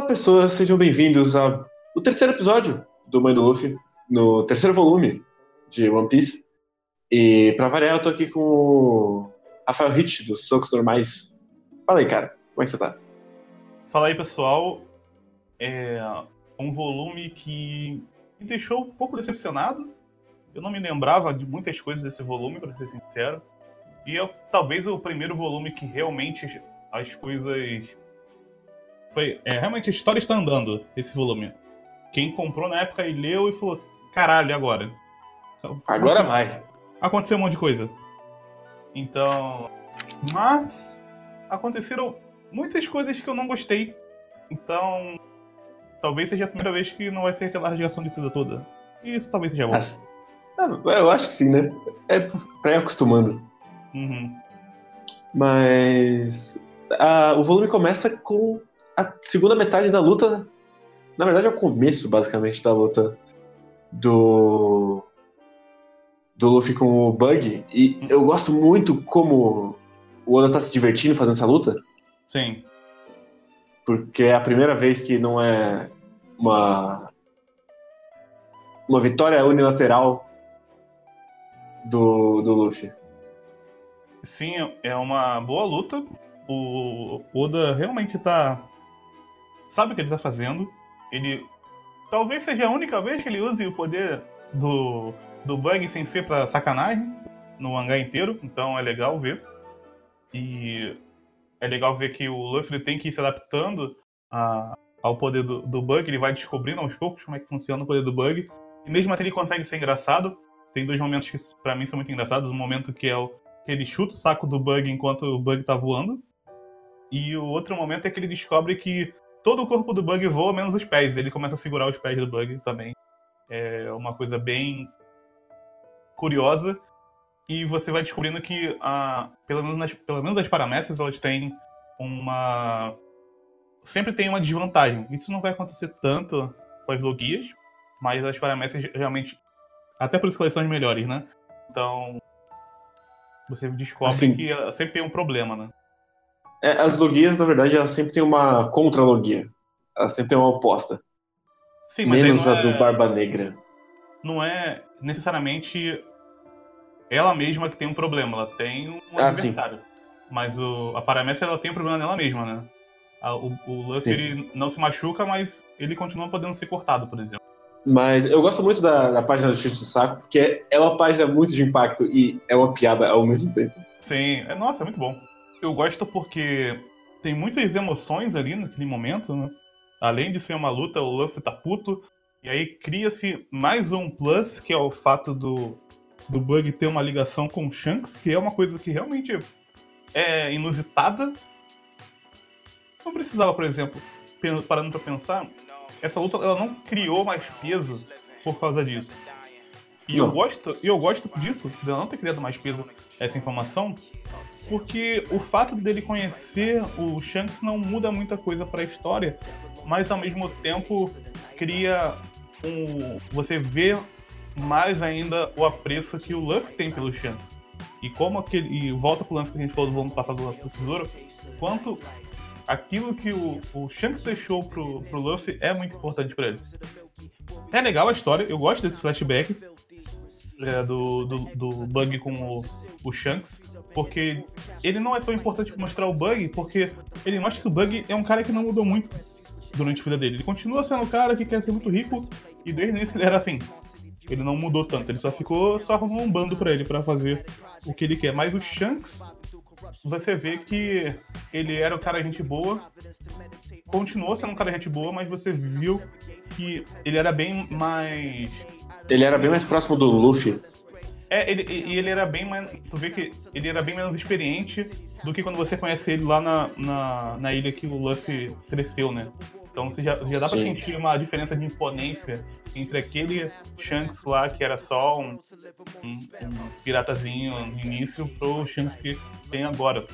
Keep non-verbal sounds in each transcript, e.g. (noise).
Olá, pessoas, sejam bem-vindos ao terceiro episódio do Mãe do Luffy, no terceiro volume de One Piece. E pra variar, eu tô aqui com o Rafael Hitch, dos Socos Normais. Fala aí, cara, como é que você tá? Fala aí, pessoal. É um volume que me deixou um pouco decepcionado. Eu não me lembrava de muitas coisas desse volume, para ser sincero. E é talvez o primeiro volume que realmente as coisas foi, é, realmente a história está andando, esse volume. Quem comprou na época e leu e falou: caralho, agora? Agora vai. Aconteceu um monte de coisa. Então. Mas. Aconteceram muitas coisas que eu não gostei. Então. Talvez seja a primeira vez que não vai ser aquela radiação de seda toda. E isso talvez seja bom. Ah, eu acho que sim, né? É pra ir acostumando. Uhum. Mas. Ah, o volume começa com a segunda metade da luta, na verdade é o começo, basicamente, da luta do do Luffy com o Bug. E eu gosto muito como o Oda tá se divertindo fazendo essa luta. Sim. Porque é a primeira vez que não é uma uma vitória unilateral do, do Luffy. Sim, é uma boa luta. O Oda realmente tá sabe o que ele tá fazendo. Ele. Talvez seja a única vez que ele use o poder do, do bug sem ser pra sacanagem no mangá inteiro, então é legal ver. E é legal ver que o Luffy tem que ir se adaptando a, ao poder do, do bug, ele vai descobrindo aos poucos como é que funciona o poder do bug. E mesmo assim ele consegue ser engraçado. Tem dois momentos que para mim são muito engraçados. Um momento que é o que ele chuta o saco do bug enquanto o bug tá voando. E o outro momento é que ele descobre que todo o corpo do Bug voa, menos os pés. Ele começa a segurar os pés do Bug também. É uma coisa bem curiosa. E você vai descobrindo que, a, pelo, menos nas, pelo menos as paramécias, elas têm uma. Sempre tem uma desvantagem. Isso não vai acontecer tanto com as logias, mas as paramécias realmente. Até por isso que elas são as melhores, né? Então. Você descobre assim, que sempre tem um problema, né? É, as logias, na verdade, elas sempre tem uma contra-logia. Elas sempre tem uma oposta. Sim, mas Menos a é... do Barba Negra. Não é necessariamente ela mesma que tem um problema, ela tem um ah, adversário. Sim. Mas o, a Paramécia ela tem um problema nela mesma, né? A, o, o Luffy ele não se machuca, mas ele continua podendo ser cortado, por exemplo. Mas eu gosto muito da, da página do Chute do Saco, porque é uma página muito de impacto e é uma piada ao mesmo tempo. Sim, é, nossa, é muito bom eu gosto porque tem muitas emoções ali naquele momento, né? Além de ser uma luta, o Luffy tá puto. E aí cria-se mais um plus, que é o fato do, do Bug ter uma ligação com o Shanks, que é uma coisa que realmente é inusitada. Não precisava, por exemplo, parando pra pensar, essa luta ela não criou mais peso por causa disso. E eu gosto, eu gosto disso, de não ter criado mais peso essa informação, porque o fato dele conhecer o Shanks não muda muita coisa para a história, mas ao mesmo tempo cria um você vê mais ainda o apreço que o Luffy tem pelo Shanks. E como aquele e volta pro lance que a gente falou do volume passado do lance do tesouro, quanto aquilo que o, o Shanks deixou pro, pro Luffy é muito importante para ele. É legal a história, eu gosto desse flashback é, do, do, do, Bug com o, o, Shanks, porque ele não é tão importante mostrar o Bug, porque ele mostra que o Bug é um cara que não mudou muito durante a vida dele. Ele continua sendo um cara que quer ser muito rico, e desde o início ele era assim. Ele não mudou tanto, ele só ficou, só arrumou um bando para ele para fazer o que ele quer. Mas o Shanks, você vê que ele era um cara gente boa, continuou sendo um cara gente boa, mas você viu que ele era bem mais ele era bem mais próximo do Luffy. É, ele, e ele era bem mais. Tu vê que ele era bem menos experiente do que quando você conhece ele lá na, na, na ilha que o Luffy cresceu, né? Então você já, já dá Sim. pra sentir uma diferença de imponência entre aquele Shanks lá, que era só um, um, um piratazinho no início, pro Shanks que tem agora.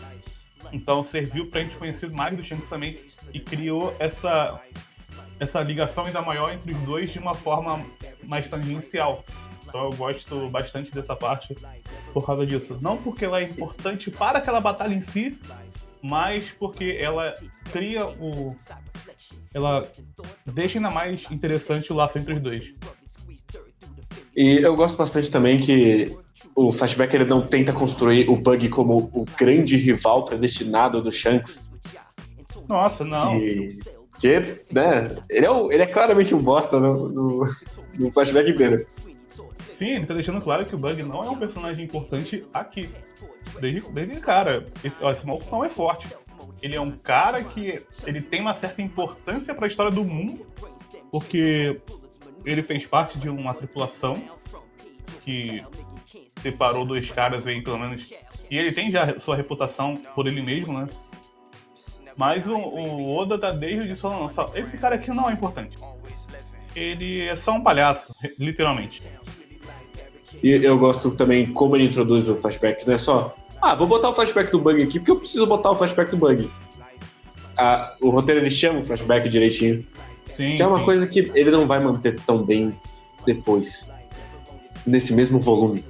Então serviu pra gente conhecer mais do Shanks também e criou essa essa ligação ainda maior entre os dois de uma forma mais tangencial. Então eu gosto bastante dessa parte por causa disso. Não porque ela é importante para aquela batalha em si, mas porque ela cria o, ela deixa ainda mais interessante o laço entre os dois. E eu gosto bastante também que o flashback ele não tenta construir o Bug como o grande rival predestinado do Shanks. Nossa, não. E, que, né, ele é, ele é claramente um bosta no, no, no flashback inteiro. Sim, ele tá deixando claro que o Bug não é um personagem importante aqui. Desde, desde cara, esse, ó, esse maluco não é forte. Ele é um cara que ele tem uma certa importância para a história do mundo, porque ele fez parte de uma tripulação que separou dois caras aí, pelo menos. E ele tem já sua reputação por ele mesmo, né? Mas o, o Oda tá desde o início falando, só, esse cara aqui não é importante. Ele é só um palhaço, literalmente. E eu gosto também como ele introduz o flashback, não é só, ah, vou botar o flashback do bug aqui, porque eu preciso botar o flashback do bug. Ah, o roteiro ele chama o flashback direitinho. Sim, que é uma sim. coisa que ele não vai manter tão bem depois. Nesse mesmo volume.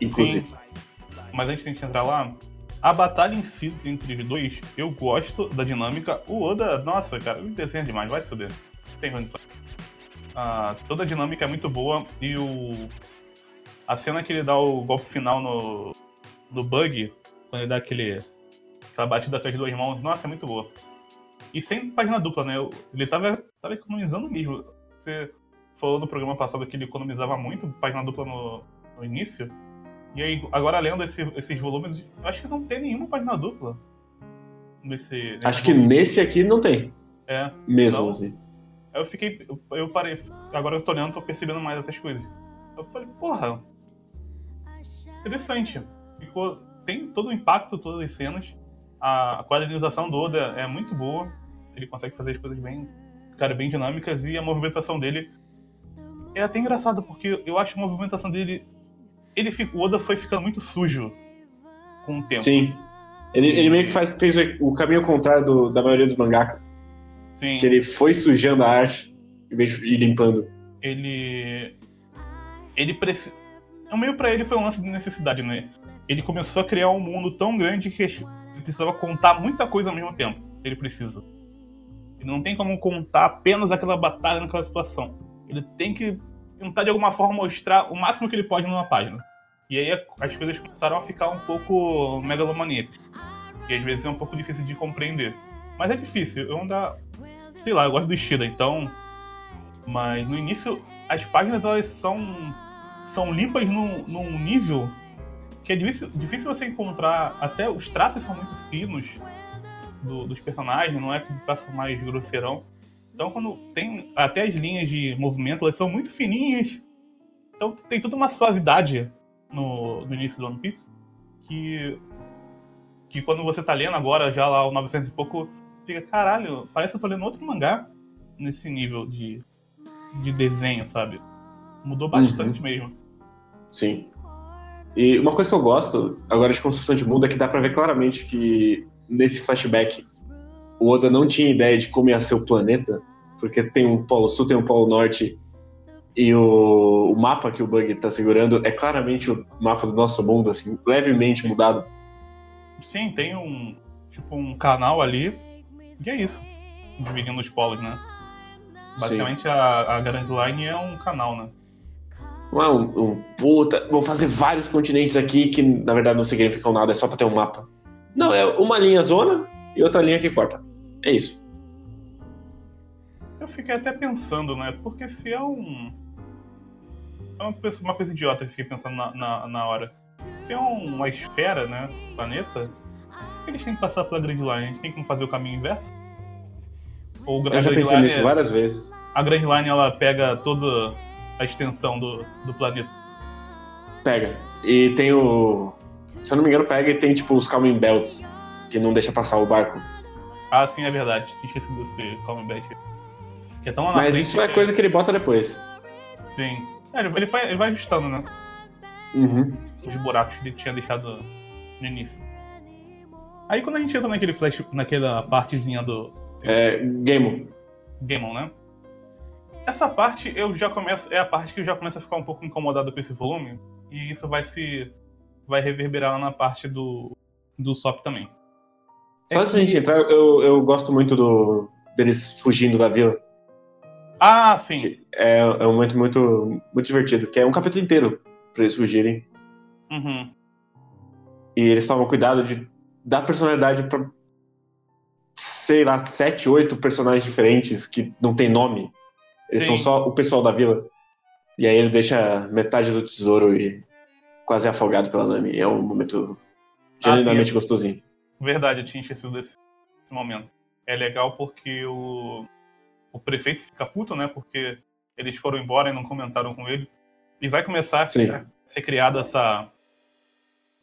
Inclusive. Sim. Mas antes de a gente entrar lá, a batalha em si entre os dois, eu gosto da dinâmica. O Oda, nossa, cara, ele desenha demais, vai se fuder. Não Tem condição. Ah, toda a dinâmica é muito boa e o. A cena que ele dá o golpe final no, no bug, quando ele dá aquele. aquela batida com as duas mãos, nossa, é muito boa. E sem página dupla, né? Ele tava, tava economizando mesmo. Você falou no programa passado que ele economizava muito página dupla no, no início. E aí, agora lendo esse- esses volumes, acho que não tem nenhuma página dupla. Nesse, nesse Acho que volume. nesse aqui não tem. É. Mesmo, Não. assim. Eu fiquei. Eu, eu parei. Agora eu tô olhando, tô percebendo mais essas coisas. Eu falei, porra. Interessante. Ficou. Tem todo o impacto, todas as cenas. A, a quadrinização do Oda é muito boa. Ele consegue fazer as coisas bem. Cara, bem dinâmicas. E a movimentação dele é até engraçado, porque eu acho a movimentação dele. Ele fica, o Oda foi ficando muito sujo com o tempo. Sim. Ele, ele meio que faz, fez o, o caminho contrário do- da maioria dos mangakas. Sim. Que ele foi sujando a arte ir limpando. ele ele precisa o meio pra ele foi um lance de necessidade né ele começou a criar um mundo tão grande que ele precisava contar muita coisa ao mesmo tempo ele precisa ele não tem como contar apenas aquela batalha naquela situação ele tem que tentar de alguma forma mostrar o máximo que ele pode numa página e aí as coisas começaram a ficar um pouco megalomaníacas e às vezes é um pouco difícil de compreender mas é difícil eu ainda sei lá eu gosto do Ishida então mas no início, as páginas elas são, são limpas num, num nível que é difícil, difícil você encontrar. Até os traços são muito finos do- dos personagens, não é aquele traço mais grosseirão. Então, quando tem. Até as linhas de movimento, elas são muito fininhas. Então, tem toda uma suavidade no, no início do One Piece que. Que quando você tá lendo agora, já lá o 900 e pouco, fica, caralho, parece que eu tô lendo outro mangá nesse nível de, de desenho, sabe? Mudou bastante mesmo. Sim. E uma coisa que eu gosto, agora de construção de mundo, é que dá pra ver claramente que nesse flashback o Oda não tinha ideia de como ia ser o planeta, porque tem um polo sul, tem um polo norte, e o, o mapa que o Bug tá segurando é claramente o mapa do nosso mundo, assim, levemente mudado. Sim, tem um tipo um canal ali. E é isso. Dividindo os polos, né? Basicamente a, a Grand Line é um canal, né? Não é um, um puta, vou fazer vários continentes aqui que na verdade não significam nada, é só pra ter um mapa. Não, é uma linha zona e outra linha que corta. É isso. Eu fiquei até pensando, né? Porque se é um. É uma, coisa- uma coisa idiota que eu fiquei pensando na, na, na hora. Se é um- uma esfera, né? Planeta, eles têm que passar pela Grand Line? A gente tem que fazer o caminho inverso? Ou Eu já pensei Line nisso é- várias vezes. a Grand Line ela pega toda a extensão do, do planeta. Pega. E tem o. Se eu não me engano, pega e tem tipo os calming belts, que não deixa passar o barco. Ah, sim, é verdade. Tinha esquecido desse Calm Bet. Que é tão lá Mas frente. isso é que- coisa que ele bota depois. Sim. É, ele, vai, ele vai ajustando, né? Uhum. Os buracos que ele tinha deixado no início. Aí quando a gente entra naquele flash, naquela partezinha do É, Game. Gaemon, né? Essa parte eu já começo. É a parte que eu já começo a ficar um pouco incomodado com esse volume. E isso vai se. vai reverberar lá na parte do. do SOP também. Só É antes da gente que- entrar, eu, eu gosto muito do, deles fugindo da vila. Ah, sim. É, é um momento muito, muito divertido, que é um capítulo inteiro pra eles fugirem. Uhum. E eles tomam cuidado de dar personalidade pra, sei lá, sete, oito personagens diferentes que não tem nome. Eles Sim. são só o pessoal da vila. E aí ele deixa metade do tesouro e quase afogado pela Nami. É um momento Ah, genuinamente sim. gostosinho. Verdade, eu tinha esquecido desse momento. É legal porque o, o prefeito fica puto, né? Porque eles foram embora e não comentaram com ele. E vai começar a ser, a ser criada essa,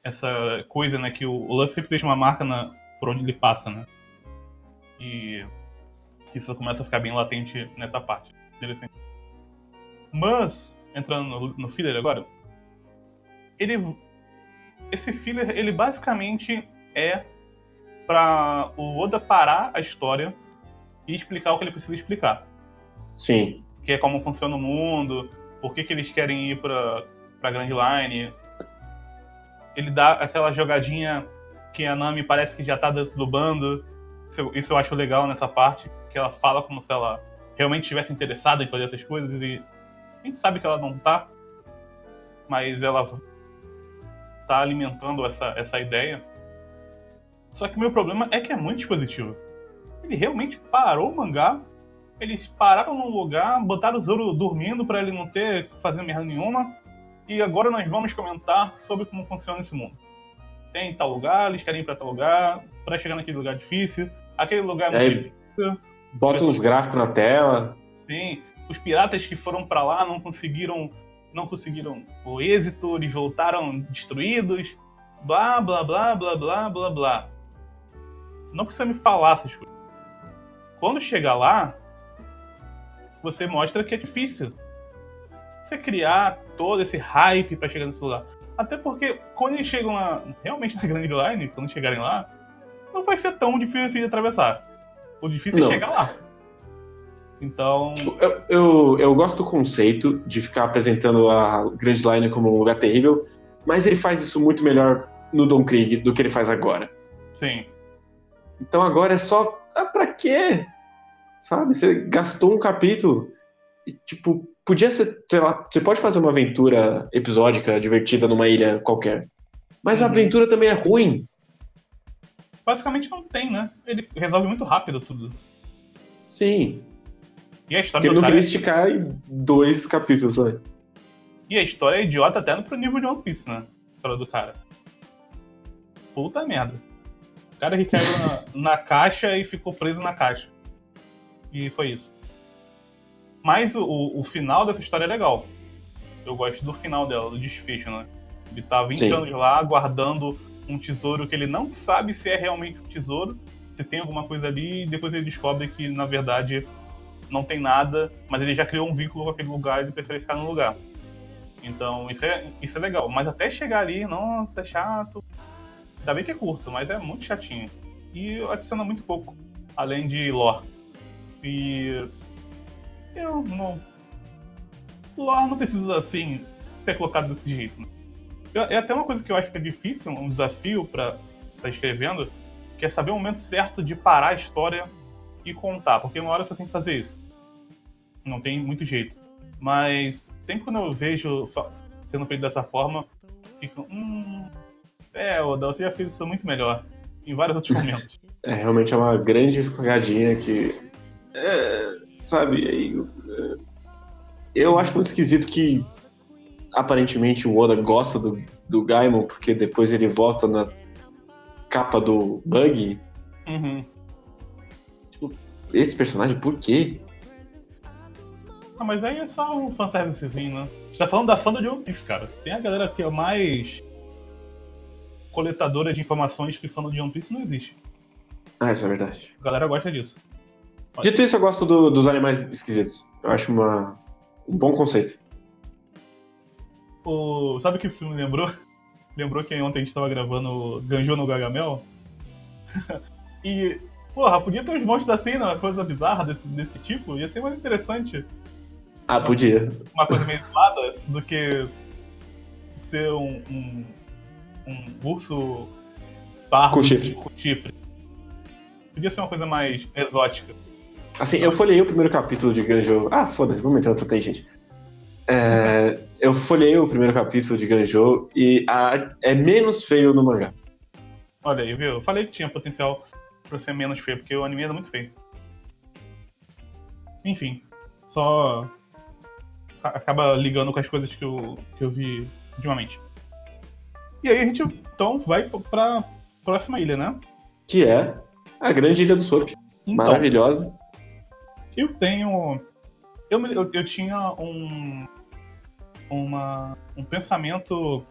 essa coisa, né? Que o, o Luffy sempre deixa uma marca na, por onde ele passa, né? E isso começa a ficar bem latente nessa parte. Interessante. Mas, entrando no, no filler agora, ele. Esse filler, ele basicamente é pra o Oda parar a história e explicar o que ele precisa explicar. Sim. Que é como funciona o mundo, por que, que eles querem ir pra, pra Grand Line. Ele dá aquela jogadinha que a Nami parece que já tá dentro do bando. Isso, eu- isso eu acho legal nessa parte, que ela fala como se ela realmente estivesse interessada em fazer essas coisas e a gente sabe que ela não tá, mas ela tá alimentando essa, essa ideia. Só que o meu problema é que é muito dispositivo. Ele realmente parou o mangá, eles pararam num lugar, botaram o Zoro dormindo pra ele não ter que fazer merda nenhuma, e agora nós vamos comentar sobre como funciona esse mundo. Tem tal lugar, eles querem ir pra tal lugar, pra chegar naquele lugar difícil, aquele lugar é muito difícil. Bota uns gráficos na tela. Sim, os piratas que foram pra lá não conseguiram não conseguiram o êxito, eles voltaram destruídos, blá blá blá blá blá blá blá. Não precisa me falar essas coisas. Quando chegar lá, você mostra que é difícil. Você criar todo esse hype pra chegar nesse lugar. Até porque quando eles chegam lá, realmente na Grand Line, quando chegarem lá, não vai ser tão difícil assim de atravessar. O difícil Não. é chegar lá. Então, Eu, eu, eu gosto do conceito de ficar apresentando a Grand Line como um lugar terrível, mas ele faz isso muito melhor no Don Krieg do que ele faz agora. sim. Então agora é só. Ah, pra quê? Sabe? Você gastou um capítulo e, tipo, podia ser, sei lá, você pode fazer uma aventura episódica, divertida numa ilha qualquer. Mas a Uhum. aventura também é ruim. Basicamente não tem, né? Ele resolve muito rápido tudo. Sim. E a Porque história ele do não cara. queria esticar em dois capítulos, sabe? E a história é idiota até pro nível de One Piece, né? A história do cara. Puta merda. Cara que caiu na, na caixa e ficou preso na caixa. E foi isso. Mas o, o, o final dessa história é legal. Eu gosto do final dela, do desfecho, né? Ele tá 20 Sim. anos lá guardando um tesouro que ele não sabe se é realmente um tesouro, se tem alguma coisa ali, e depois ele descobre que, na verdade, não tem nada, mas ele já criou um vínculo com aquele lugar e ele prefere ficar no lugar. Então, isso é, isso é legal. Mas até chegar ali, nossa, é chato. Ainda bem que é curto, mas é muito chatinho. E adiciona muito pouco, além de lore. E. Eu não. Lore não precisa, assim, ser colocado desse jeito. Né? Eu- É até uma coisa que eu acho que é difícil, um desafio pra estar escrevendo, que é saber o momento certo de parar a história e contar. Porque uma hora você tem que fazer isso. Não tem muito jeito. Mas sempre quando eu vejo sendo feito dessa forma, fico. Hum. É, você já fez isso muito melhor. Em vários outros (laughs) momentos. É realmente é uma grande escorregadinha que. é, sabe? aí, é, eu acho muito esquisito que aparentemente o Oda gosta do, do Gaimon, porque depois ele volta na capa do Bug. Uhum. Esse personagem, por quê? Ah, mas aí é só um fanservicezinho, né? A gente tá falando da fã de One Piece, cara. Tem a galera que é mais coletadora de informações que fã de One Piece não existe. Ah, isso é verdade. A galera gosta disso. Pode Dito isso, eu gosto do- dos animais esquisitos. Eu acho uma, um bom conceito. O... Sabe o que isso me lembrou? (laughs) Lembrou que ontem a gente tava gravando Ganjo no Gagamel? (laughs) e, porra, podia ter uns monstros assim, né? Uma coisa bizarra desse, desse tipo. Ia ser mais interessante. Ah, podia. Uma coisa meio zoada do que ser um, um, um urso pardo Com chifre. com chifre. Podia ser uma coisa mais exótica. Assim, eu folhei o primeiro capítulo de Ganjo. Ah, foda-se, vamos entrar nessa gente. É, eu folhei o primeiro capítulo de Ganjo e a, é menos feio no mangá. Olha aí, viu? Eu falei que tinha potencial pra ser menos feio, porque o anime era muito feio. Enfim, só acaba ligando com as coisas que eu, que eu vi ultimamente. E aí a gente então vai pra próxima ilha, né? Que é a grande ilha do Sop. Então, Maravilhosa. Eu tenho. Eu, eu, eu tinha um. Uma, um pensamento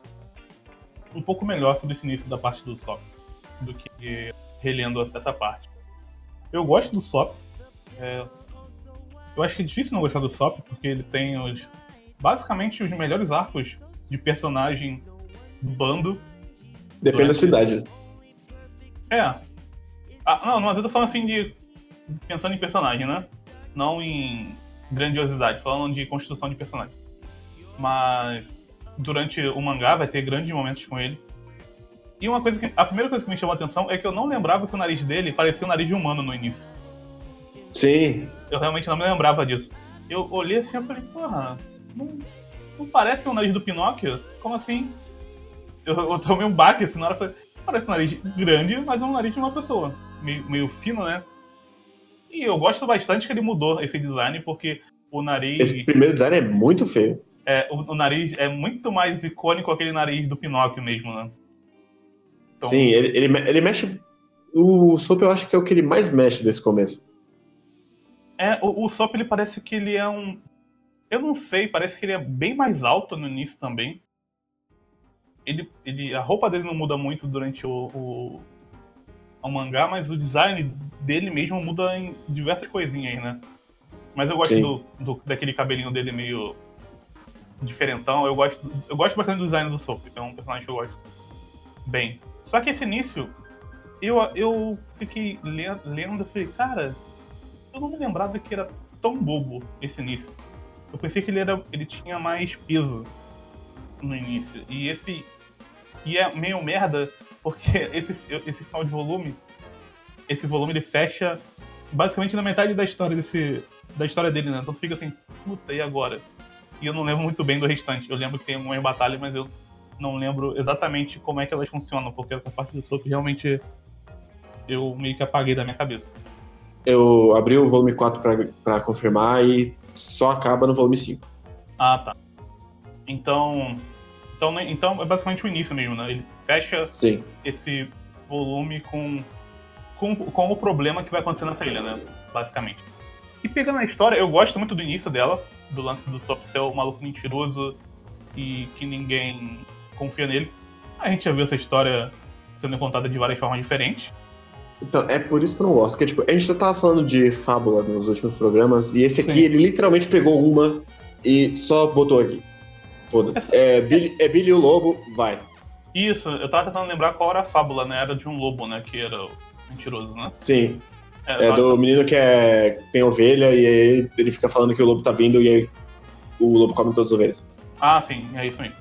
um pouco melhor sobre esse início da parte do Sop do que relendo essa parte. Eu gosto do Sop. É, eu acho que é difícil não gostar do Sop, porque ele tem os, basicamente os melhores arcos de personagem bando. Depende da cidade. É. Ah, não, mas eu tô falando assim de. pensando em personagem, né? Não em grandiosidade, falando de construção de personagem. Mas durante o mangá vai ter grandes momentos com ele. E uma coisa que. A primeira coisa que me chamou a atenção é que eu não lembrava que o nariz dele parecia um nariz de humano no início. Sim. Eu realmente não me lembrava disso. Eu olhei assim e falei, porra, não, não parece o nariz do Pinóquio? Como assim? Eu, eu tomei um baque assim na hora falei, parece um nariz grande, mas é um nariz de uma pessoa. Meio, meio fino, né? E eu gosto bastante que ele mudou esse design, porque o nariz. Esse primeiro design é muito feio. É, o, o nariz é muito mais icônico aquele nariz do Pinóquio mesmo, né? Então... Sim, ele, ele, ele mexe. O Sop eu acho que é o que ele mais mexe desse começo. É, o, o Sop ele parece que ele é um. Eu não sei, parece que ele é bem mais alto no início também. Ele, ele, a roupa dele não muda muito durante o, o, o mangá, mas o design dele mesmo muda em diversas coisinhas, né? Mas eu gosto do, do, daquele cabelinho dele meio diferentão. Eu gosto, eu gosto bastante do design do Soap, é um personagem que eu gosto bem. Só que esse início, eu, eu fiquei lendo, lendo e falei, cara, eu não me lembrava que era tão bobo esse início. Eu pensei que ele, era, ele tinha mais peso no início. E esse. E é meio merda, porque (laughs) esse, esse final de volume. Esse volume ele fecha basicamente na metade da história desse. Da história dele, né? Então tu fica assim, puta, e agora? E eu não lembro muito bem do restante. Eu lembro que tem algumas batalhas, mas eu não lembro exatamente como é que elas funcionam, porque essa parte do soap realmente eu meio que apaguei da minha cabeça. Eu abri o volume 4 para confirmar e só acaba no volume 5. Ah, tá. Então, então, né, então é basicamente o início mesmo, né? Ele fecha Sim. esse volume com, com, com o problema que vai acontecer nessa ilha, né? Basicamente. E pegando a história, eu gosto muito do início dela, do lance do Sop ser o maluco mentiroso e que ninguém confia nele. A gente já viu essa história sendo contada de várias formas diferentes. Então, é por isso que eu não gosto. Porque, tipo, a gente já tava falando de fábula nos últimos programas, e esse aqui, Sim. ele literalmente pegou uma e só botou aqui. Foda-se. Essa... É, Billy, é Billy o Lobo, vai. Isso, eu tava tentando lembrar qual era a fábula, né? Era de um lobo, né? Que era mentiroso, né? Sim. É, é do tava... menino que é, tem ovelha e aí ele fica falando que o lobo tá vindo e aí o lobo come todas as ovelhas. Ah, sim, é isso aí.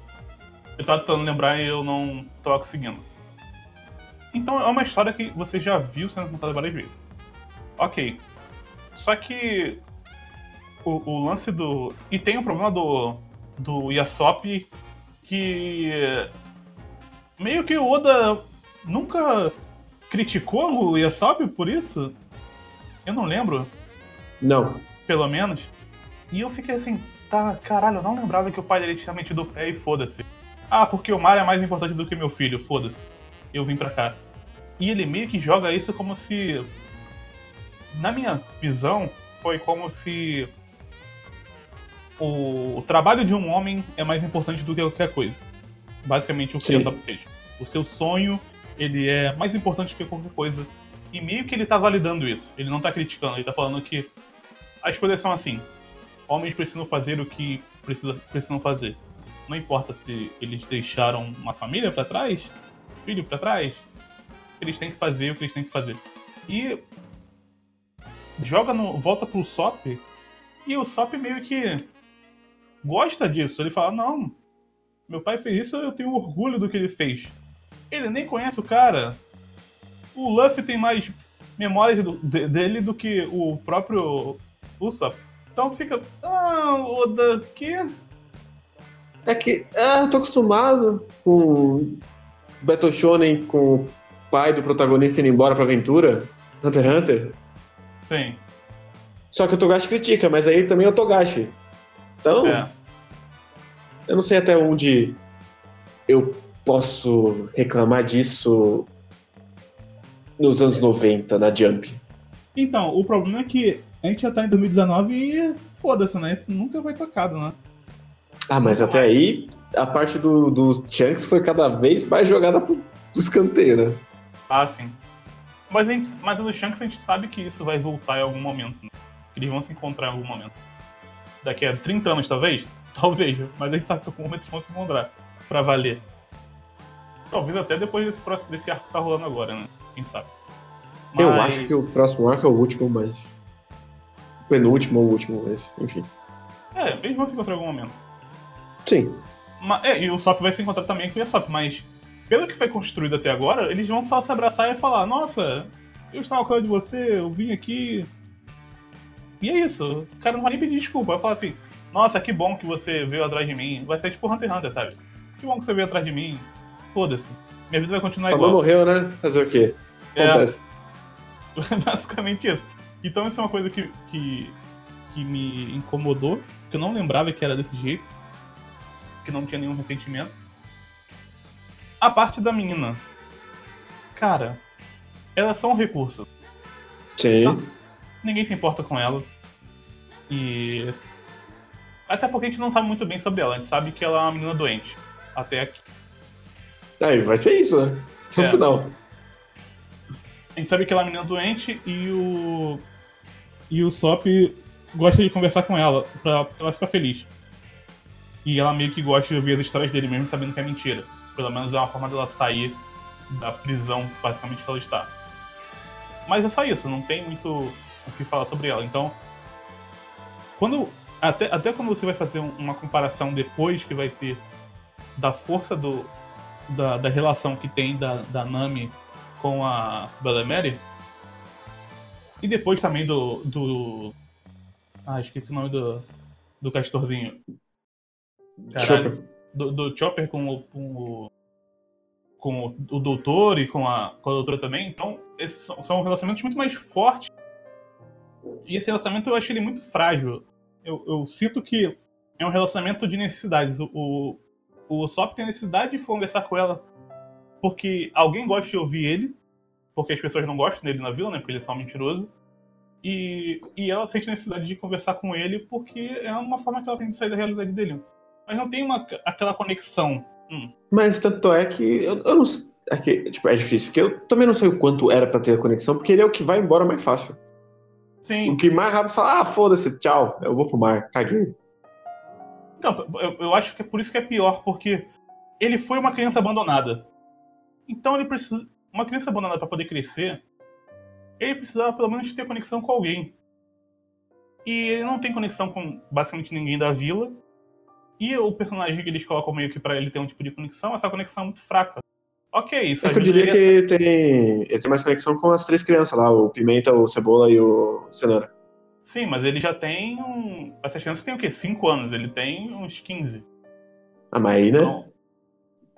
Eu tava tentando lembrar e eu não tava conseguindo. Então é uma história que você já viu sendo contada várias vezes. Ok. Só que o, o lance do. E tem o problema do. Do Yasop que. Meio que o Oda nunca criticou o Yasop por isso? Eu não lembro. Não. Pelo menos. E eu fiquei assim, tá, caralho, eu não lembrava que o pai dele tinha metido o pé e foda-se. Ah, porque o mar é mais importante do que meu filho, foda-se. Eu vim pra cá. E ele meio que joga isso como se. Na minha visão, foi como se. O, o trabalho de um homem é mais importante do que qualquer coisa. Basicamente o que o Sop fez. O seu sonho, ele é mais importante do que qualquer coisa. E meio que ele tá validando isso. Ele não tá criticando, ele tá falando que as coisas são assim. Homens precisam fazer o que precisa, precisam fazer. Não importa se eles deixaram uma família para trás, filho para trás, eles têm que fazer o que eles têm que fazer. E joga no. volta pro Sop. E o Sop meio que gosta disso. Ele fala, não, meu pai fez isso, eu tenho orgulho do que ele fez. Ele nem conhece o cara. O Luffy tem mais memórias do, de, dele do que o próprio Usopp. Então fica. Ah, Oda, que? É que. Ah, tô acostumado com Battle Shonen com o pai do protagonista indo embora pra aventura. Hunter x Hunter. Sim. Só que o Togashi critica, mas aí também é o Togashi. Então. É. Eu não sei até onde eu posso reclamar disso nos anos 90, na Jump. Então, o problema é que a gente já tá em 2019 e foda-se, né? Isso nunca foi tocado, né? Ah, mas até aí, a parte do, dos Chunks foi cada vez mais jogada pro, pro escanteio, né? Ah, sim. Mas, a gente, mas no Shanks a gente sabe que isso vai voltar em algum momento, né? Que eles vão se encontrar em algum momento. Daqui a 30 anos, talvez? (laughs) Talvez, mas a gente sabe que algum momento eles vão se encontrar. Pra valer. Talvez até depois desse, próximo, desse arco que tá rolando agora, né? Quem sabe. Eu acho que o próximo arco é o último, mas. Penúltimo ou último, mas, enfim. É, eles vão se encontrar em algum momento. Sim. Mas, é, e o Sop vai se encontrar também com o Yasop, mas pelo que foi construído até agora, eles vão só se abraçar e falar: Nossa, eu estava cuidando de você, eu vim aqui. E é isso. O cara não vai nem pedir desculpa. Vai falar assim: Nossa, que bom que você veio atrás de mim. Vai ser tipo Hunter x Hunter, sabe? Que bom que você veio atrás de mim. Foda-se. Minha vida vai continuar Falou, igual. morreu, né? Fazer o quê? É. Acontece. (laughs) Basicamente isso. Então isso é uma coisa que, que, que me incomodou, que eu não lembrava que era desse jeito, que não tinha nenhum ressentimento. A parte da menina. Cara, ela é só um recurso. Sim. Ninguém se importa com ela. E. Até porque a gente não sabe muito bem sobre ela. A gente sabe que ela é uma menina doente. Até aqui. Aí vai ser isso, né? Até o É. final. A gente sabe que ela é uma menina doente e o. E o Sop gosta de conversar com ela pra ela ficar feliz. E ela meio que gosta de ouvir as histórias dele, mesmo sabendo que é mentira. Pelo menos é uma forma dela sair da prisão, basicamente, que ela está. Mas é só isso, não tem muito o que falar sobre ela. Então, quando. Até, até quando você vai fazer um- uma comparação depois que vai ter da força do, da, da relação que tem da, da Nami com a Bella Mary. E depois também do. do ah, esqueci o nome do, do castorzinho. Caralho. Chopper. Do, do Chopper com o, com o. com o, o doutor e com a, com a doutora também. Então, esses são, são relacionamentos muito mais fortes. E esse relacionamento eu acho ele muito frágil. Eu, eu sinto que é um relacionamento de necessidades. O, o, o tem necessidade de conversar com ela porque alguém gosta de ouvir ele, porque as pessoas não gostam dele na vila, né? Porque ele é só um mentiroso. E, e ela sente necessidade de conversar com ele porque é uma forma que ela tem de sair da realidade dele. Mas não tem uma, aquela conexão. Hum, Mas tanto é que eu, eu não é que, tipo, é difícil, porque eu também não sei o quanto era pra ter a conexão, porque ele é o que vai embora mais fácil. Sim. O que mais rápido fala, ah, foda-se, tchau, eu vou pro mar, caguei. Então, eu, eu acho que é por isso que é pior, porque ele foi uma criança abandonada. Então ele precisa. Uma criança abandonada para poder crescer, ele precisava pelo menos ter conexão com alguém. E ele não tem conexão com basicamente ninguém da vila. E o personagem que eles colocam meio que pra ele ter um tipo de conexão, essa conexão é muito fraca. Ok, isso É que eu diria que tem, ele tem mais conexão com as três crianças lá, o Pimenta, o Cebola e o Cenoura. Sim, mas ele já tem um. Essas crianças têm o quê? 5 anos, ele tem uns 15. Ah, mas aí, né? Então,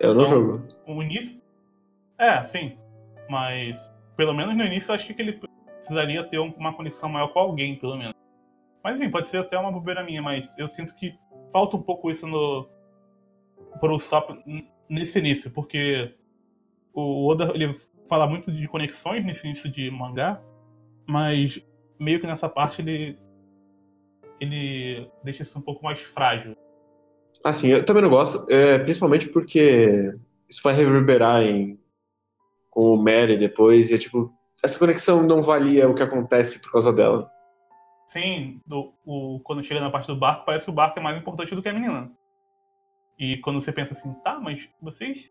eu não então- jogo. o início. É, sim. Mas, pelo menos no início, eu acho que ele precisaria ter um- uma conexão maior com alguém, pelo menos. Mas, enfim, pode ser até uma bobeira minha, mas eu sinto que falta um pouco isso no. pro Sop n- nesse início, porque o Oda ele fala muito de conexões nesse início de mangá, mas meio que nessa parte ele. ele deixa isso um pouco mais frágil. Assim, eu também não gosto, é, principalmente porque isso vai reverberar em, com o Mary depois, e é tipo, essa conexão não valia o que acontece por causa dela. Sim, do- o, quando chega na parte do barco, parece que o barco é mais importante do que a menina. E quando você pensa assim, tá, mas vocês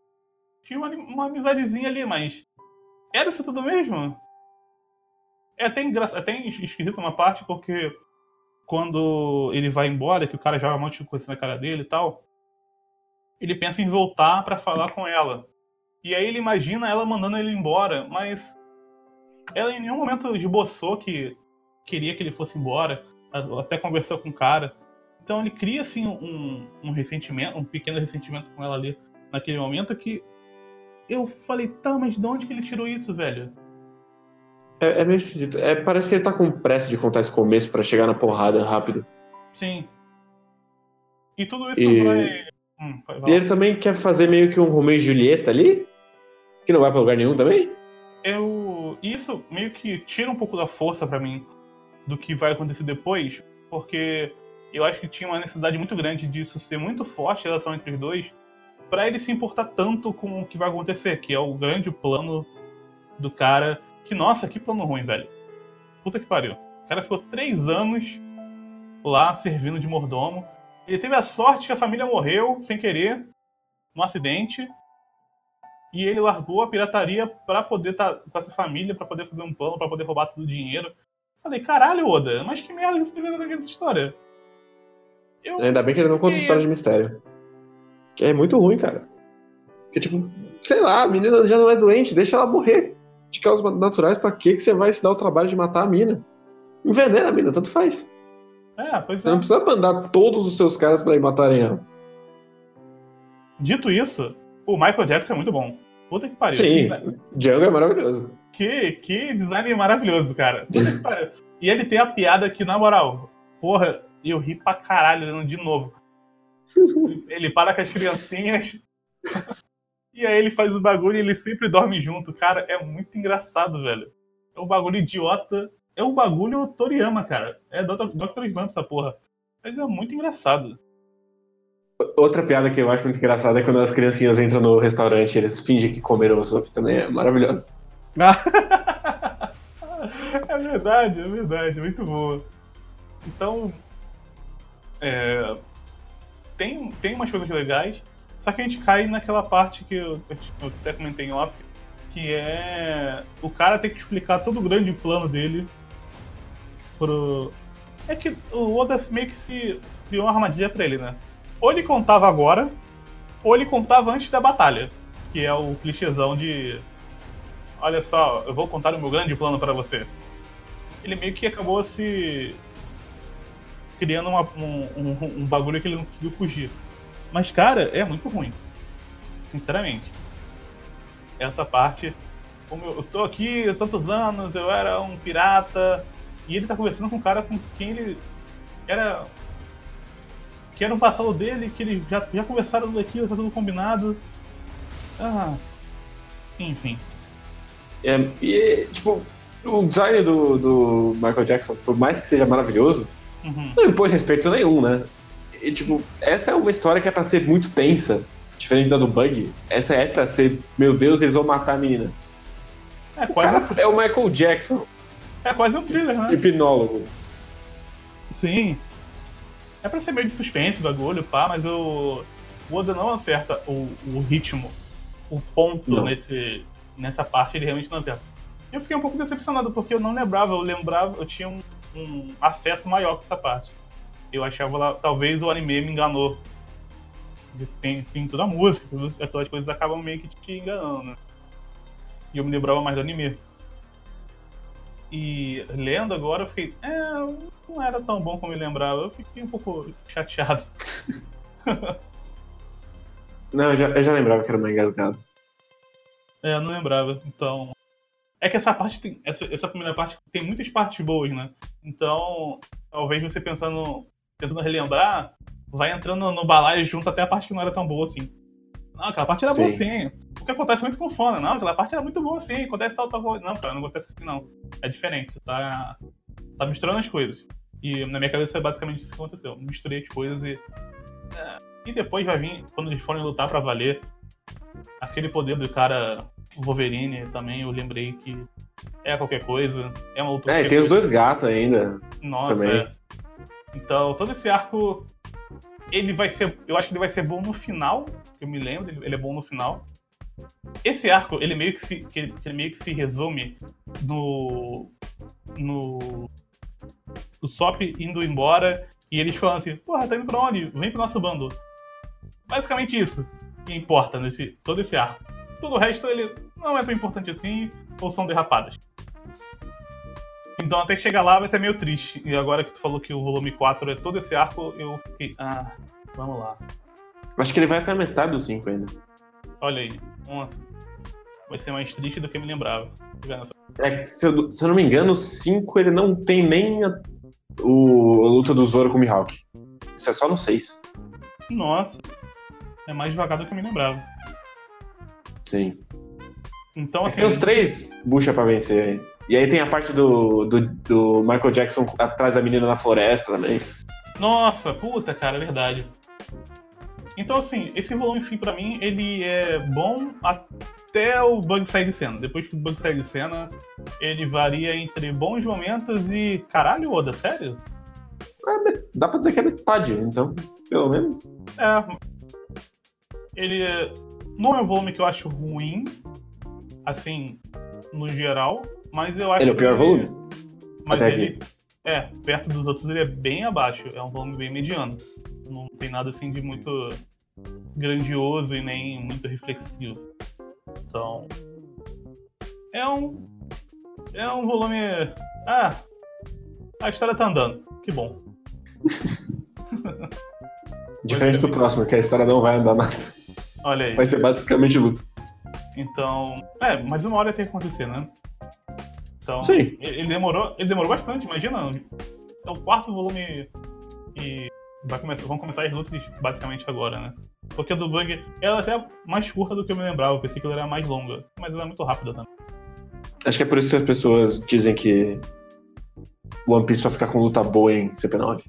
tinham uma, uma amizadezinha ali, mas era isso tudo mesmo? É até, engra... até es- esquisito uma parte, porque quando ele vai embora, que o cara joga um monte de coisa na cara dele e tal, ele pensa em voltar pra falar com ela. E aí ele imagina ela mandando ele embora, mas ela em nenhum momento esboçou que queria que ele fosse embora, até conversou com o cara. Então ele cria assim um, um ressentimento, um pequeno ressentimento com ela ali naquele momento que eu falei, tá, mas de onde que ele tirou isso, velho? É, é meio esquisito. É, parece que ele tá com pressa de contar esse começo para chegar na porrada rápido. Sim. E tudo isso e... vai. Hum, e ele também quer fazer meio que um Romeo e Julieta ali? Que não vai pra lugar nenhum também? Eu. Isso meio que tira um pouco da força para mim do que vai acontecer depois, porque eu acho que tinha uma necessidade muito grande disso ser muito forte a relação entre os dois, para ele se importar tanto com o que vai acontecer, que é o grande plano do cara. Que, nossa, que plano ruim, velho. Puta que pariu. O cara ficou três anos lá servindo de mordomo. Ele teve a sorte que a família morreu sem querer, num acidente. E ele largou a pirataria para poder estar tá com essa família, para poder fazer um plano, para poder roubar todo o dinheiro. Falei, caralho, Oda, mas que merda que você tá vendo nessa história? Eu... Ainda bem que ele não conta história de mistério. Que é muito ruim, cara. Porque, tipo, sei lá, a menina já não é doente, deixa ela morrer de causas naturais, pra que você vai se dar o trabalho de matar a mina? Envenena a mina, tanto faz. É, pois você é. não precisa mandar todos os seus caras pra ir matarem ela. Dito isso, o Michael Jackson é muito bom. Puta que pariu. Sim, Django é maravilhoso. Que, que design maravilhoso, cara. Puta que pariu. E ele tem a piada que, na moral, porra, eu ri pra caralho de novo. Ele para com as criancinhas. e aí ele faz o bagulho e ele sempre dorme junto. Cara, é muito engraçado, velho. É um bagulho idiota. É um bagulho Toriyama, cara. É Dr. Slant essa porra. Mas é muito engraçado. Outra piada que eu acho muito engraçada é quando as criancinhas entram no restaurante e eles fingem que comeram o sopa também. É maravilhoso. (laughs) é verdade, é verdade. Muito boa. Então, é, tem, tem umas coisas legais, só que a gente cai naquela parte que eu, eu até comentei em off, que é o cara ter que explicar todo o grande plano dele pro. É que o Oda meio que se criou uma armadilha pra ele, né? Ou ele contava agora, ou ele contava antes da batalha, que é o clichêzão de. Olha só, eu vou contar o meu grande plano para você. Ele meio que acabou se criando uma, um, um, um, bagulho que ele não conseguiu fugir. Mas, cara, é muito ruim. Sinceramente. Essa parte. Como eu, eu tô aqui há tantos anos, eu era um pirata. E ele tá conversando com um cara com quem ele era. Que era um vassalo dele, que ele já, já conversaram tudo aquilo, tá tudo combinado. Ah. Enfim. É, e, tipo, o design do, do Michael Jackson, por mais que seja maravilhoso, Uhum. Não impõe respeito nenhum, né? E, tipo, essa é uma história que é pra ser muito tensa. Diferente da do Bug. Essa é pra ser, meu Deus, eles vão matar a menina. É o quase. Um... É o Michael Jackson. É quase um thriller, né? Hipnólogo. Sim. É pra ser meio de suspense, bagulho, pá, mas o. O Oda não acerta o, o ritmo, o ponto nesse, nessa parte, ele realmente não acerta. Eu fiquei um pouco decepcionado, porque eu não lembrava, eu lembrava, eu tinha um um afeto maior com essa parte. Eu achava lá, talvez o anime me enganou. Tem, tem toda a música, aquelas coisas acabam meio que te enganando, né? E eu me lembrava mais do anime. E lendo agora, eu fiquei, é, não era tão bom como eu lembrava. Eu fiquei um pouco chateado. não, eu já, eu já lembrava que era uma engasgado. É, eu não lembrava. Então, é que essa parte tem. Essa, essa primeira parte tem muitas partes boas, né? Então, talvez você pensando. tentando relembrar, vai entrando no balaio junto até a parte que não era tão boa assim. Não, aquela parte era sim. boa sim. O que acontece muito com o fã, né? Não, aquela parte era muito boa sim, acontece tal, tal coisa. Não, cara, não acontece assim não. É diferente, você tá. tá misturando as coisas. E na minha cabeça é basicamente isso que aconteceu. Misturei as coisas e. É, e depois vai vir, quando eles forem lutar para valer, aquele poder do cara Wolverine também, eu lembrei que é qualquer coisa. É uma outra. É, tem os dois gatos ainda. Nossa, também. É. Então, todo esse arco. Ele vai ser. Eu acho que ele vai ser bom no final. Eu me lembro, ele é bom no final. Esse arco, ele meio que se, que ele meio que se resume no. No. O Sop indo embora e eles falando assim: Porra, tá indo pra onde? Vem pro nosso bando. Basicamente isso que importa nesse todo esse arco. Todo o resto ele não é tão importante assim, ou são derrapadas. Então até chegar lá vai ser meio triste. E agora que tu falou que o volume 4 é todo esse arco, eu fiquei. Ah, vamos lá. Acho que ele vai até a metade do 5 ainda. Olha aí. Nossa. Vai ser mais triste do que eu me lembrava. É, se, eu, se eu não me engano, o 5 ele não tem nem a, o, a luta do Zoro com o Mihawk. Isso é só no 6. Nossa. É mais devagar do que eu me lembrava. Sim. Então, assim. tem os três bucha pra vencer aí. E aí tem a parte do, do, do Michael Jackson atrás da menina na floresta também. Nossa, puta, cara, é verdade. Então, assim, esse volume, sim, pra mim, ele é bom até o Bug sair de cena. Depois que o Bug sair de cena, ele varia entre bons momentos e. Caralho, Oda, sério? É, dá pra dizer que é metade, então, pelo menos. É. Ele é- não é um volume que eu acho ruim, assim, no geral, mas eu acho Ele é o pior que- volume? Mas Até ele. É, perto dos outros ele é bem abaixo. É um volume bem mediano. Não tem nada assim de muito grandioso e nem muito reflexivo. Então. É um. É um volume. Ah! A história tá andando. Que bom. (laughs) Diferente do próximo, que a história não vai andar nada. Olha aí. Vai ser basicamente luta. Então. É, mas uma hora tem que acontecer, né? Então. Sim. Ele demorou, ele demorou bastante, imagina. É o quarto volume e vai começar, vão começar as lutas basicamente agora, né? Porque a do Bug ela é até mais curta do que eu me lembrava, eu pensei que ela era mais longa, mas ela é muito rápida também. Acho que é por isso que as pessoas dizem que One Piece só fica com luta boa em CP9.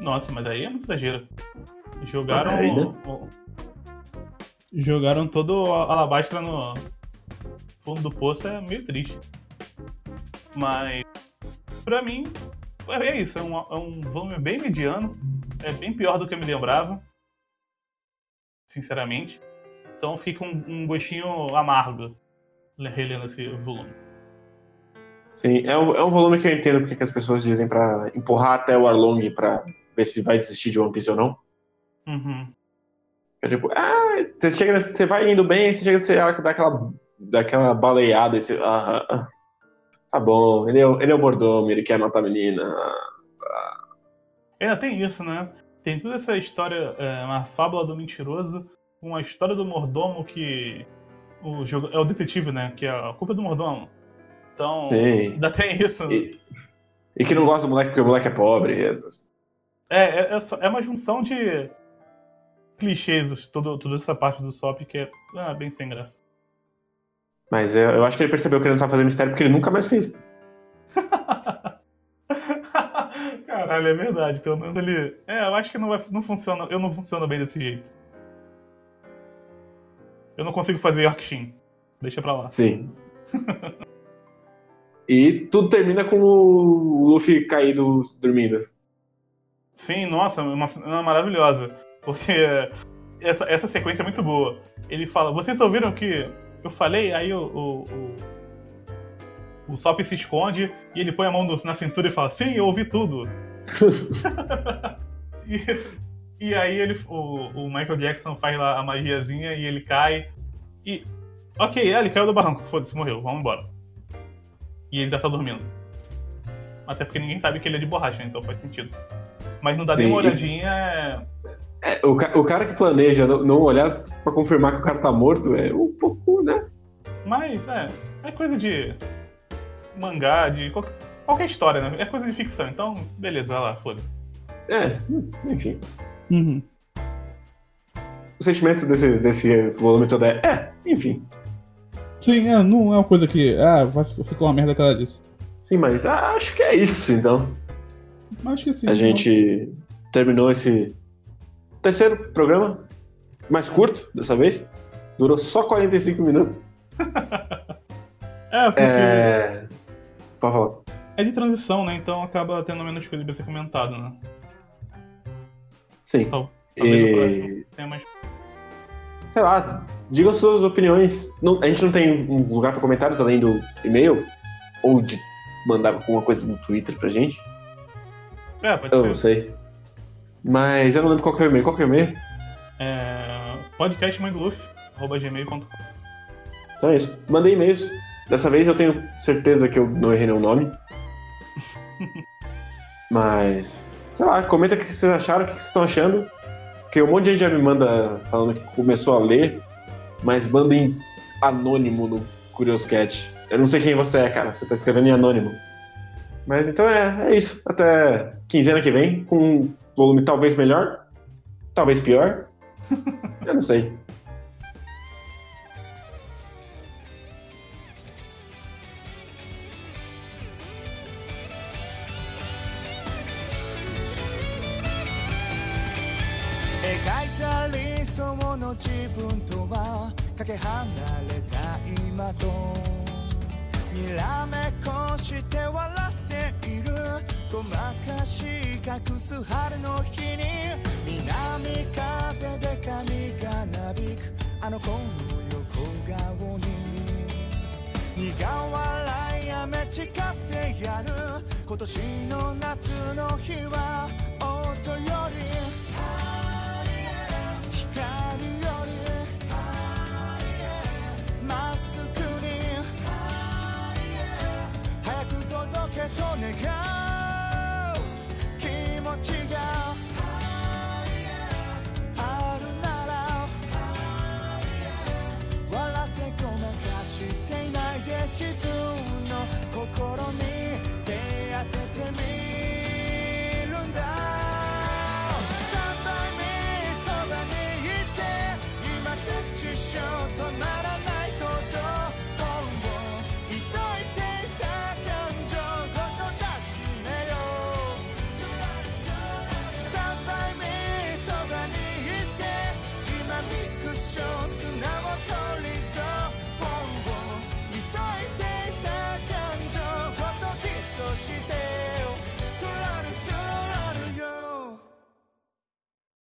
Nossa, mas aí é muito exagero. Jogaram. Né? o- Jogaram todo o alabastra no fundo do poço, é meio triste. Mas, pra mim, foi- é isso. É um, é um volume bem mediano. É bem pior do que eu me lembrava. Sinceramente. Então fica um, um gostinho amargo relendo esse volume. Sim, é um, é um volume que eu entendo porque que as pessoas dizem pra empurrar até o Arlong pra ver se vai desistir de One Piece ou não. Uhum. É tipo, ah, você chega, você vai indo bem, você chega nesse arco, dá aquela, dá aquela baleada, e você, ah, ah, tá bom, ele é, o- ele é o mordomo, ele quer matar a menina. É, tem isso, né? Tem toda essa história, é, uma fábula do mentiroso, uma história do mordomo que. O jogo, é o detetive, né? Que é a culpa é do mordomo. Então, Sim. ainda tem isso. E, e que não gosta do moleque porque o moleque é pobre. é- É, é, é, é uma junção de clichês, todo, toda essa parte do SOP que é ah, bem sem graça. Mas eu, eu acho que ele percebeu que ele não sabe fazer mistério porque ele nunca mais fez. (laughs) Caralho, é verdade. Pelo menos ele. É, eu acho que não, vai, não funciona. Eu não funciono bem desse jeito. Eu não consigo fazer Yorkshin. Deixa pra lá. Sim. (laughs) e tudo termina com o Luffy caído dormindo. Sim, nossa, uma cena maravilhosa. Porque essa, essa sequência é muito boa. Ele fala, vocês ouviram o que eu falei? Aí o, o, o, o Sop se esconde e ele põe a mão na cintura e fala, sim, eu ouvi tudo. (laughs) e, e aí ele, o, o Michael Jackson faz lá a magiazinha e ele cai. E. Ok, ele caiu do barranco, foda-se, morreu, vamos embora. E ele tá só dormindo. Até porque ninguém sabe que ele é de borracha, então faz sentido. Mas não dá nem Sim, uma e- olhadinha. é- É, o, ca- o cara que planeja não, não olhar pra confirmar que o cara tá morto é um pouco, né? Mas é. É coisa de. mangá, de. Qualquer, qualquer história, né? É coisa de ficção. Então, beleza, vai lá, foda-se. É, enfim. O sentimento desse, desse volume todo é, é, enfim. Sim, é, não é uma coisa que. Ah, vai, ficou uma merda que ela disse. Sim, mas ah, acho que é isso, então. Acho que sim. A gente terminou esse terceiro programa, mais curto dessa vez. Durou só 45 minutos. (laughs) É, porque é... É. Pode falar. de transição, né? Então acaba tendo menos coisa pra ser comentado, né? Sim. Então, talvez o E- próximo tenha mais. Sei lá, digam suas opiniões. Não- a gente não tem um lugar para comentários além do e-mail? Ou de mandar alguma coisa no Twitter pra gente? É, pode Eu não ser. sei. Mas eu não lembro qual que é o e-mail. Qual que é o e-mail? É... Então é isso. Mandei e-mails. Dessa vez eu tenho certeza que eu não errei nenhum nome. (laughs) Mas, sei lá, comenta o que vocês acharam, o que vocês estão achando. Porque um monte de gente já me manda falando que começou a ler, mas manda em anônimo no Curious Cat. Eu não sei quem você é, cara. Você tá escrevendo em anônimo. Mas então é, é isso. Até quinzena que vem, com volume talvez melhor, talvez pior. (laughs) Eu não sei. 描春の日に南風で髪がなびくあの子の横顔に。苦笑いやめ誓ってやる。今年の夏の日は音より。